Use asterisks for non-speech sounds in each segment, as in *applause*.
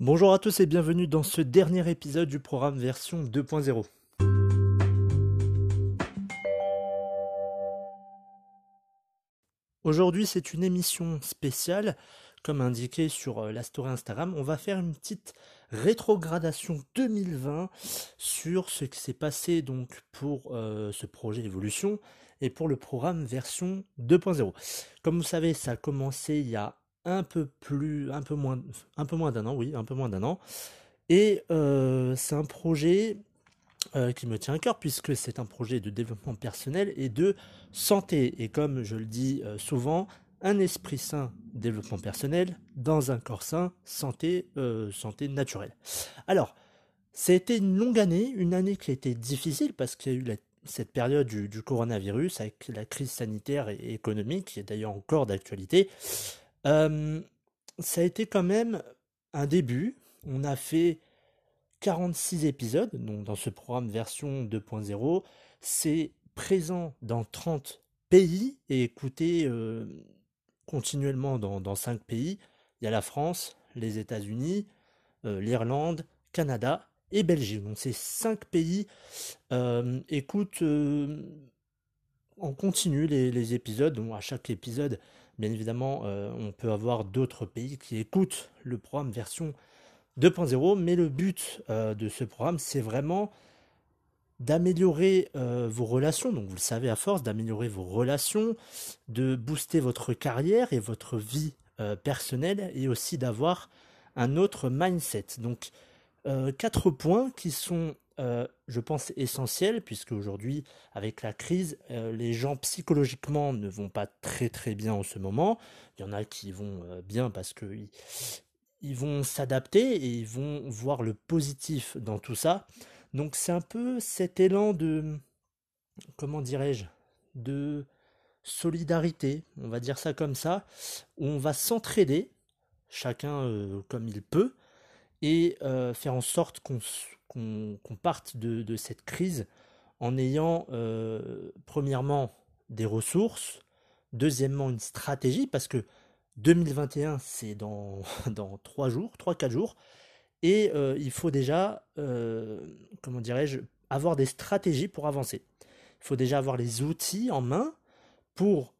Bonjour à tous et bienvenue dans ce dernier épisode du programme version 2.0. Aujourd'hui, c'est une émission spéciale, comme indiqué sur euh, la story Instagram. On va faire une petite rétrogradation 2020 sur ce qui s'est passé donc pour euh, ce projet Evolution et pour le programme version 2.0. Comme vous savez, ça a commencé il y a un peu plus, un peu moins, un peu moins d'un an, oui, un peu moins d'un an. Et euh, c'est un projet euh, qui me tient à cœur puisque c'est un projet de développement personnel et de santé. Et comme je le dis euh, souvent, un esprit sain, développement personnel, dans un corps sain, santé, santé naturelle. Alors, ça a été une longue année, une année qui a été difficile parce qu'il y a eu cette période du, coronavirus avec la crise sanitaire et économique, qui est d'ailleurs encore d'actualité. Euh, ça a été quand même un début. On a fait 46 épisodes, donc dans ce programme version 2.0. C'est présent dans 30 pays et écouté euh, continuellement dans, dans 5 pays. Il y a la France, les États-Unis, euh, l'Irlande, Canada et Belgique. Donc ces 5 pays écoutent en continu les, les épisodes. Donc à chaque épisode, Bien évidemment, euh, on peut avoir d'autres pays qui écoutent le programme version 2.0, mais le but euh, de ce programme, c'est vraiment d'améliorer euh, vos relations. Donc vous le savez à force, d'améliorer vos relations, de booster votre carrière et votre vie personnelle, et aussi d'avoir un autre mindset. Donc quatre points qui sont euh, je pense, essentiel, puisque aujourd'hui, avec la crise, euh, les gens psychologiquement ne vont pas très très bien en ce moment. Il y en a qui vont euh, bien parce que ils, vont s'adapter et ils vont voir le positif dans tout ça. Donc c'est un peu cet élan de, comment dirais-je, de solidarité, on va dire ça comme ça, où on va s'entraider, chacun comme il peut, et faire en sorte qu'on qu'on parte de, cette crise en ayant euh, premièrement des ressources, deuxièmement une stratégie, parce que 2021 c'est dans, *laughs* dans 3 jours, 3-4 jours, et euh, il faut déjà, euh, comment dirais-je, avoir des stratégies pour avancer. Il faut déjà avoir les outils en main pour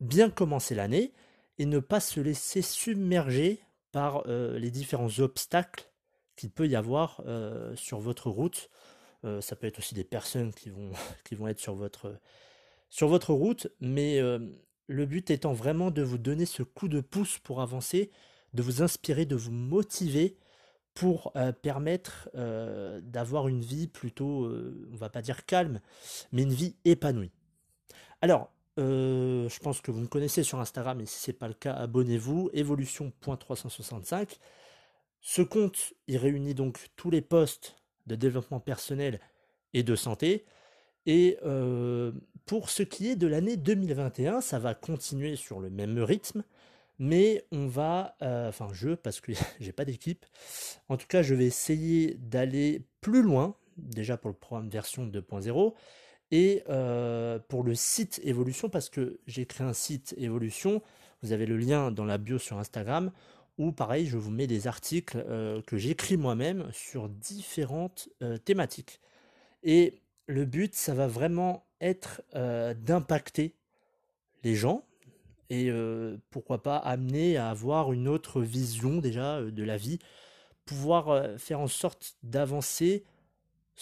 bien commencer l'année et ne pas se laisser submerger par les différents obstacles qu'il peut y avoir euh, sur votre route. Euh, ça peut être aussi des personnes qui vont, *laughs* être sur votre, route, mais euh, le but étant vraiment de vous donner ce coup de pouce pour avancer, de vous inspirer, de vous motiver pour permettre d'avoir une vie plutôt, on va pas dire calme, mais une vie épanouie. Alors, je pense que vous me connaissez sur Instagram, et si ce n'est pas le cas, abonnez-vous, évolution.365. Ce compte, il réunit donc tous les postes de développement personnel et de santé. Et euh, pour ce qui est de l'année 2021, ça va continuer sur le même rythme, mais on va, euh, enfin je, parce que *laughs* j'ai pas d'équipe, en tout cas je vais essayer d'aller plus loin, déjà pour le programme version 2.0, et euh, pour le site évolution, parce que j'ai créé un site évolution, vous avez le lien dans la bio sur Instagram, ou pareil, je vous mets des articles euh, que j'écris moi-même sur différentes euh, thématiques. Et le but, ça va vraiment être d'impacter les gens et pourquoi pas amener à avoir une autre vision déjà de la vie, pouvoir faire en sorte d'avancer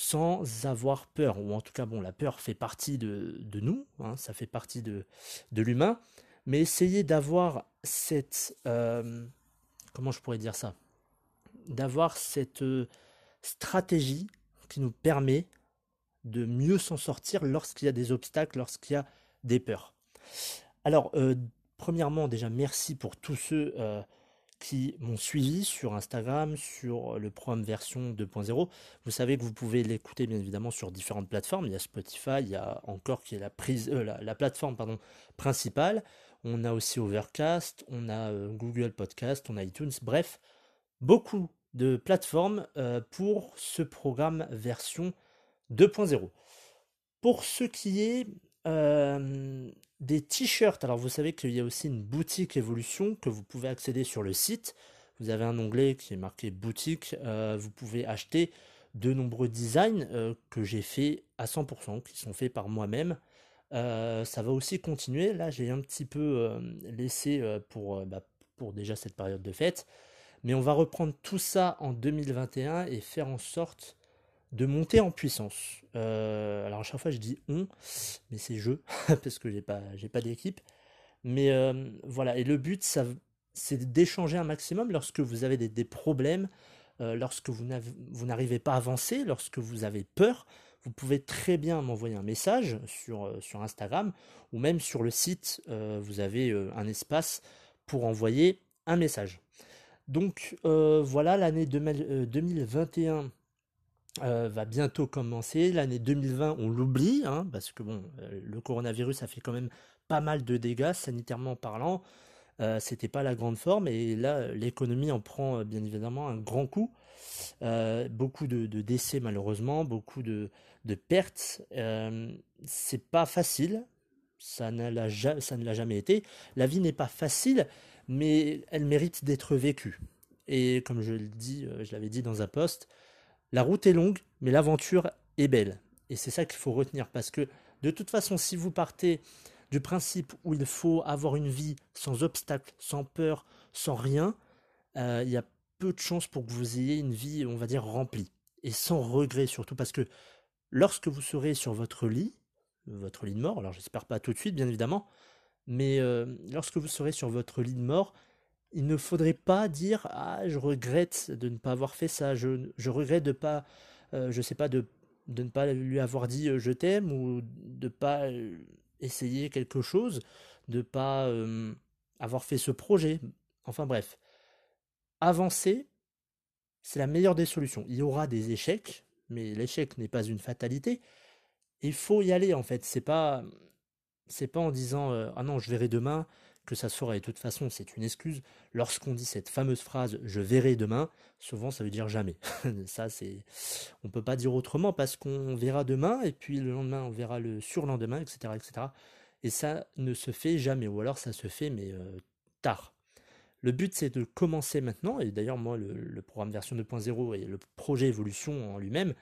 sans avoir peur, ou en tout cas, bon, la peur fait partie de, nous, hein, ça fait partie de, de l'humain, mais essayer d'avoir cette comment je pourrais dire ça? D'avoir cette euh, stratégie qui nous permet de mieux s'en sortir lorsqu'il y a des obstacles, lorsqu'il y a des peurs. Alors, premièrement, déjà, merci pour tous ceux qui m'ont suivi sur Instagram, sur le programme version 2.0. Vous savez que vous pouvez l'écouter bien évidemment sur différentes plateformes. Il y a Spotify, il y a encore qui est la, prise, euh, la, plateforme pardon, principale. On a aussi Overcast, on a euh, Google Podcast, on a iTunes, bref, beaucoup de plateformes euh, pour ce programme version 2.0. Pour ce qui est des t-shirts. Alors vous savez qu'il y a aussi une boutique évolution que vous pouvez accéder sur le site. Vous avez un onglet qui est marqué boutique. Euh, vous pouvez acheter de nombreux designs euh, que j'ai fait à 100%, qui sont faits par moi-même. Euh, ça va aussi continuer. Là, j'ai un petit peu laissé pour, bah, pour déjà cette période de fête. Mais on va reprendre tout ça en 2021 et faire en sorte de monter en puissance. Euh, alors à chaque fois je dis on, mais c'est je, *laughs* parce que j'ai pas, pas d'équipe. Mais euh, voilà, et le but, c'est d'échanger un maximum lorsque vous avez des, problèmes, euh, lorsque vous n'arrivez pas à avancer, lorsque vous avez peur. Vous pouvez très bien m'envoyer un message sur Instagram ou même sur le site, vous avez un espace pour envoyer un message. Donc voilà, l'année 2021 euh, va bientôt commencer. L'année 2020, on l'oublie, hein, parce que bon, euh, le coronavirus a fait quand même pas mal de dégâts sanitairement parlant. Euh, c'était pas la grande forme et là l'économie en prend bien évidemment un grand coup. beaucoup de, décès malheureusement, beaucoup de, pertes. c'est pas facile, ça, ne l'a jamais été. La vie n'est pas facile, mais elle mérite d'être vécue. Et comme je le dis, je l'avais dit dans un post, la route est longue, mais l'aventure est belle. Et c'est ça qu'il faut retenir, parce que de toute façon, si vous partez du principe où il faut avoir une vie sans obstacle, sans peur, sans rien, euh, il y a peu de chances pour que vous ayez une vie, on va dire, remplie. Et sans regret surtout, parce que lorsque vous serez sur votre lit, votre lit de mort, alors j'espère pas tout de suite, bien évidemment, mais euh, lorsque vous serez sur votre lit de mort, il ne faudrait pas dire ah je regrette de ne pas avoir fait ça, je, je regrette de pas, euh, je sais pas de, de ne pas lui avoir dit euh, je t'aime ou de pas euh, essayer quelque chose, de pas avoir fait ce projet. Enfin bref, avancer, c'est la meilleure des solutions. Il y aura des échecs, mais l'échec n'est pas une fatalité. Il faut y aller en fait. C'est pas, c'est pas en disant ah non je verrai demain que ça se fera. Et de toute façon, c'est une excuse. Lorsqu'on dit cette fameuse phrase je verrai demain, souvent ça veut dire jamais. *laughs* ça, c'est. On peut pas dire autrement parce qu'on verra demain et puis le lendemain, on verra le surlendemain, etc. etc. Et ça ne se fait jamais. Ou alors ça se fait, mais euh, tard. Le but, c'est de commencer maintenant. Et d'ailleurs, moi, le, programme version 2.0 et le projet évolution en lui-même,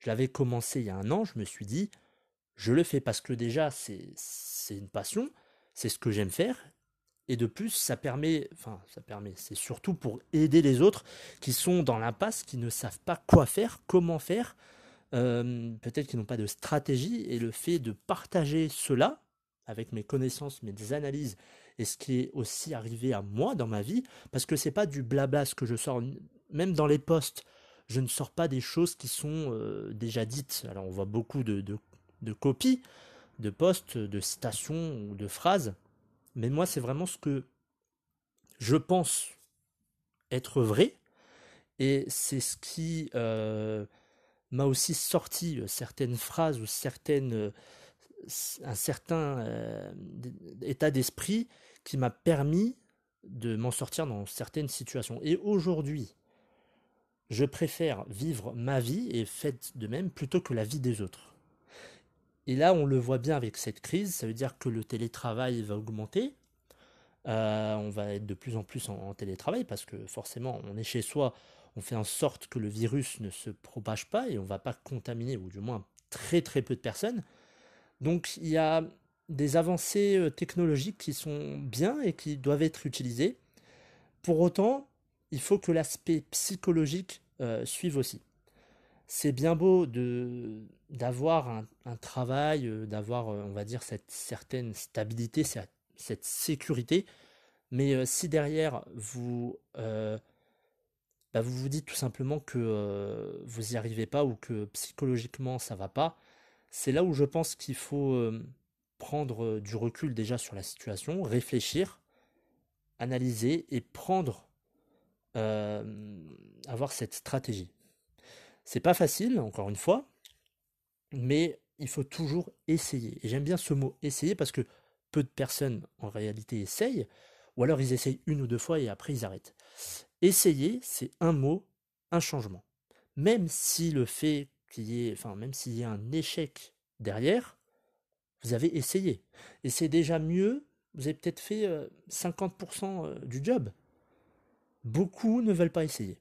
je l'avais commencé il y a un an. Je me suis dit, je le fais parce que déjà, c'est une passion c'est ce que j'aime faire et de plus, ça permet, enfin, ça permet, c'est surtout pour aider les autres qui sont dans l'impasse, qui ne savent pas quoi faire, comment faire, euh, peut-être qu'ils n'ont pas de stratégie, et le fait de partager cela avec mes connaissances, mes analyses, et ce qui est aussi arrivé à moi dans ma vie, parce que c'est pas du blabla ce que je sors, même dans les posts, je ne sors pas des choses qui sont euh, déjà dites. Alors on voit beaucoup de, de, de copies, de posts, de citations ou de phrases, mais moi, c'est vraiment ce que je pense être vrai. Et c'est ce qui euh, m'a aussi sorti euh, certaines phrases ou certaines, euh, un certain état d'esprit qui m'a permis de m'en sortir dans certaines situations. Et aujourd'hui, je préfère vivre ma vie et faite de même plutôt que la vie des autres. Et là, on le voit bien avec cette crise, ça veut dire que le télétravail va augmenter. Euh, on va être de plus en plus en, télétravail parce que forcément, on est chez soi, on fait en sorte que le virus ne se propage pas et on ne va pas contaminer, ou du moins très très peu de personnes. Donc il y a des avancées euh, technologiques qui sont bien et qui doivent être utilisées. Pour autant, il faut que l'aspect psychologique euh, suive aussi c'est bien beau de d'avoir un, travail, euh, d'avoir, euh, on va dire, cette certaine stabilité, cette sécurité, mais euh, si derrière vous, bah, vous vous dites tout simplement que vous n'y arrivez pas ou que psychologiquement ça va pas, c'est là où je pense qu'il faut prendre du recul déjà sur la situation, réfléchir, analyser et prendre, avoir cette stratégie. C'est pas facile, encore une fois, mais il faut toujours essayer. Et j'aime bien ce mot essayer parce que peu de personnes en réalité essayent, ou alors ils essayent une ou deux fois et après ils arrêtent. Essayer, c'est un mot, un changement. Même si le fait qu'il y ait, enfin, même s'il y a un échec derrière, vous avez essayé. Et c'est déjà mieux, vous avez peut-être fait 50% euh, euh, du job. Beaucoup ne veulent pas essayer.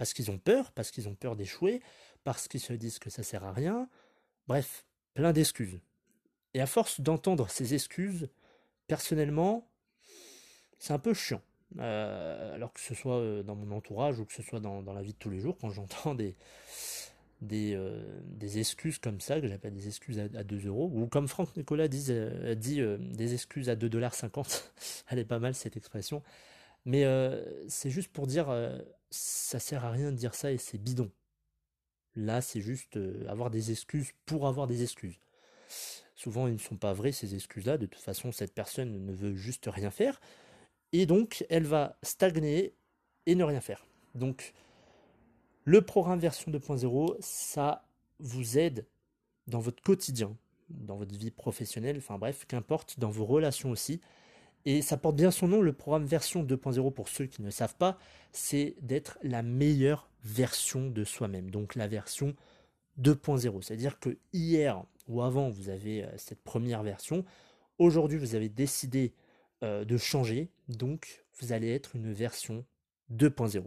Parce qu'ils ont peur, parce qu'ils ont peur d'échouer, parce qu'ils se disent que ça sert à rien. Bref, plein d'excuses. Et à force d'entendre ces excuses, personnellement, c'est un peu chiant. Euh, alors que ce soit euh, dans mon entourage ou que ce soit dans, la vie de tous les jours, quand *laughs* j'entends euh, des, excuses comme ça, que j'appelle des excuses à, 2 euros, ou comme Franck Nicolas dit, dit des excuses à 2,50$, *laughs* elle est pas mal cette expression, mais c'est juste pour dire, ça sert à rien de dire ça et c'est bidon. Là, c'est juste avoir des excuses pour avoir des excuses. Souvent, ils ne sont pas vrais, ces excuses-là. De toute façon, cette personne ne veut juste rien faire. Et donc, elle va stagner et ne rien faire. Donc, le programme version 2.0, ça vous aide dans votre quotidien, dans votre vie professionnelle, enfin bref, qu'importe, dans vos relations aussi. Et ça porte bien son nom, le programme version 2.0 pour ceux qui ne savent pas, c'est d'être la meilleure version de soi-même. Donc la version 2.0. C'est-à-dire que hier ou avant, vous avez euh, cette première version. Aujourd'hui, vous avez décidé euh, de changer. Donc, vous allez être une version 2.0.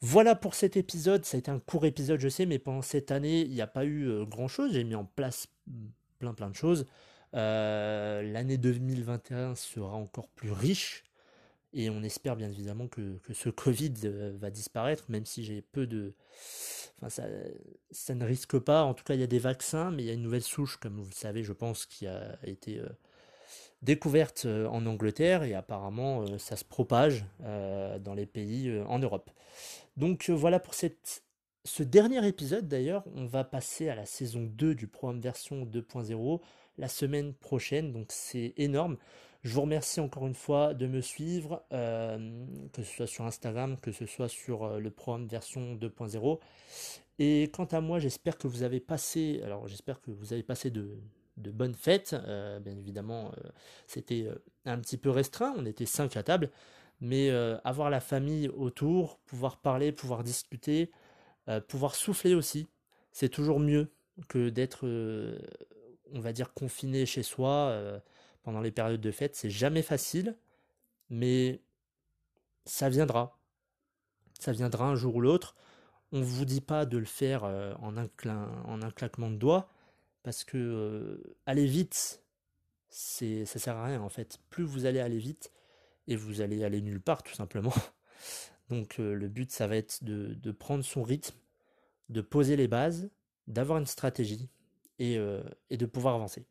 Voilà pour cet épisode. Ça a été un court épisode, je sais, mais pendant cette année, il n'y a pas eu euh, grand-chose. J'ai mis en place plein plein de choses. L'année 2021 sera encore plus riche et on espère bien évidemment que, ce Covid euh, va disparaître, même si j'ai peu de... Enfin, ça, ne risque pas. En tout cas, il y a des vaccins, mais il y a une nouvelle souche, comme vous le savez, je pense, qui a été euh, découverte euh, en Angleterre, et apparemment, ça se propage dans les pays en Europe. Donc voilà pour cette, ce dernier épisode, d'ailleurs. On va passer à la saison 2 du programme version 2.0 la semaine prochaine, donc c'est énorme. Je vous remercie encore une fois de me suivre, euh, que ce soit sur Instagram, que ce soit sur euh, le programme version 2.0. Et quant à moi, j'espère que vous avez passé, alors j'espère que vous avez passé de, bonnes fêtes. Euh, bien évidemment, c'était un petit peu restreint, on était cinq à table, mais avoir la famille autour, pouvoir parler, pouvoir discuter, pouvoir souffler aussi, c'est toujours mieux que d'être, on va dire, confiné chez soi pendant les périodes de fête. C'est jamais facile, mais ça viendra. Ça viendra un jour ou l'autre. On ne vous dit pas de le faire euh, en un, en un claquement de doigts, parce que euh, aller vite, c'est, ça sert à rien en fait. Plus vous allez aller vite, et vous allez aller nulle part tout simplement. *laughs* Donc euh, le but, ça va être de prendre son rythme, de poser les bases, d'avoir une stratégie, euh, et, de pouvoir avancer.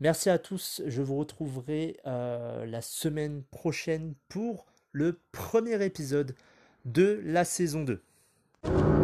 Merci à tous, je vous retrouverai euh, la semaine prochaine pour le premier épisode de la saison 2.